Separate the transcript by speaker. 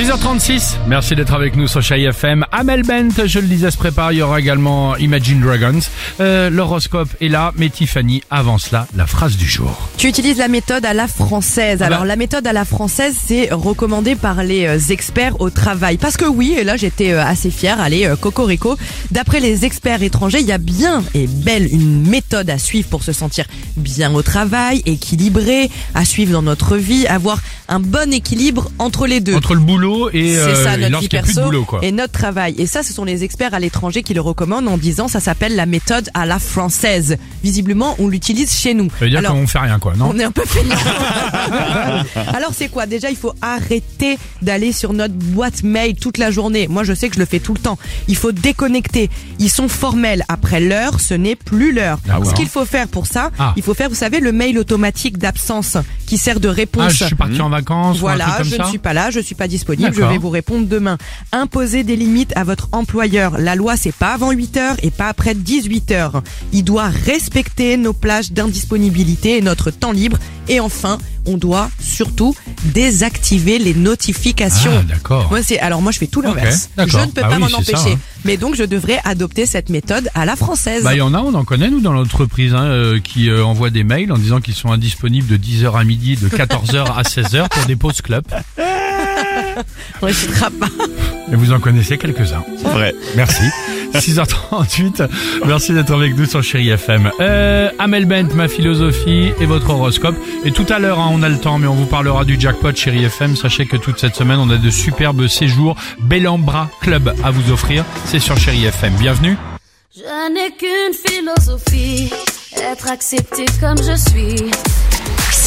Speaker 1: 6h36, merci d'être avec nous sur Chai FM. Amel Bent, je le disais, se prépare. Il y aura également Imagine Dragons. Euh, L'horoscope est là, mais Tiffany, avant cela, la phrase du jour.
Speaker 2: Tu utilises la méthode à la française. Alors
Speaker 1: bah.
Speaker 2: la méthode à la française, c'est recommandé par les euh, experts au travail. Parce que oui, et là j'étais euh, assez fière, allez, euh, cocorico, d'après les experts étrangers, il y a bien et belle une méthode à suivre pour se sentir bien au travail, équilibré, à suivre dans notre vie, avoir un bon équilibre entre les deux.
Speaker 1: Entre le boulot et,
Speaker 2: C'est
Speaker 1: euh,
Speaker 2: ça
Speaker 1: et
Speaker 2: notre vie
Speaker 1: lorsqu'il n'y a plus de
Speaker 2: perso
Speaker 1: boulot, quoi.
Speaker 2: et notre travail. Et ça, ce sont les experts à l'étranger qui le recommandent en disant ça s'appelle la méthode à la française. Visiblement, on l'utilise chez nous.
Speaker 1: Ça veut dire
Speaker 2: Alors,
Speaker 1: qu'on fait rien, quoi, non
Speaker 2: on est un peu feignant. Alors c'est quoi? Déjà, il faut arrêter d'aller sur notre boîte mail toute la journée. Moi, je sais que je le fais tout le temps. Il faut déconnecter. Ils sont formels. Après l'heure, ce n'est plus l'heure.
Speaker 1: Ah ouais.
Speaker 2: Ce qu'il faut faire pour ça,
Speaker 1: Ah.
Speaker 2: il faut faire, vous savez, le mail automatique d'absence qui sert de réponse.
Speaker 1: Ah, je suis parti en vacances ou un
Speaker 2: Voilà,
Speaker 1: truc comme
Speaker 2: je
Speaker 1: ça
Speaker 2: ne suis pas là, je suis pas disponible, je
Speaker 1: D'accord.
Speaker 2: vais vous répondre demain. Imposer des limites à votre employeur. La loi, c'est pas avant 8 heures et pas après 18 heures. Il doit respecter nos plages d'indisponibilité et notre temps libre. Et enfin, on doit surtout désactiver les notifications.
Speaker 1: Ah, d'accord.
Speaker 2: Moi, c'est, alors moi, je fais tout l'inverse. je ne peux
Speaker 1: Ah
Speaker 2: pas
Speaker 1: oui,
Speaker 2: m'en
Speaker 1: ça,
Speaker 2: empêcher.
Speaker 1: hein.
Speaker 2: Mais donc, je devrais adopter cette méthode à la française.
Speaker 1: Bah, il y en a, on en connaît, nous, dans l'entreprise, hein, euh, qui euh, envoient des mails en disant qu'ils sont indisponibles de 10h à midi, de 14h à 16h pour des pauses club.
Speaker 2: Je serai pas.
Speaker 1: Et vous en connaissez quelques-uns.
Speaker 3: Vrai.
Speaker 1: Merci. 6h38. Merci d'être avec nous sur Chéri FM. Euh, Amel Bent, ma philosophie et votre horoscope. Et tout à l'heure, hein, on a le temps, mais on vous parlera du jackpot Chéri FM. Sachez que toute cette semaine, on a de superbes séjours Bellambra Club à vous offrir. C'est sur Chéri FM. Bienvenue.
Speaker 4: Je n'ai qu'une philosophie, être accepté comme je suis.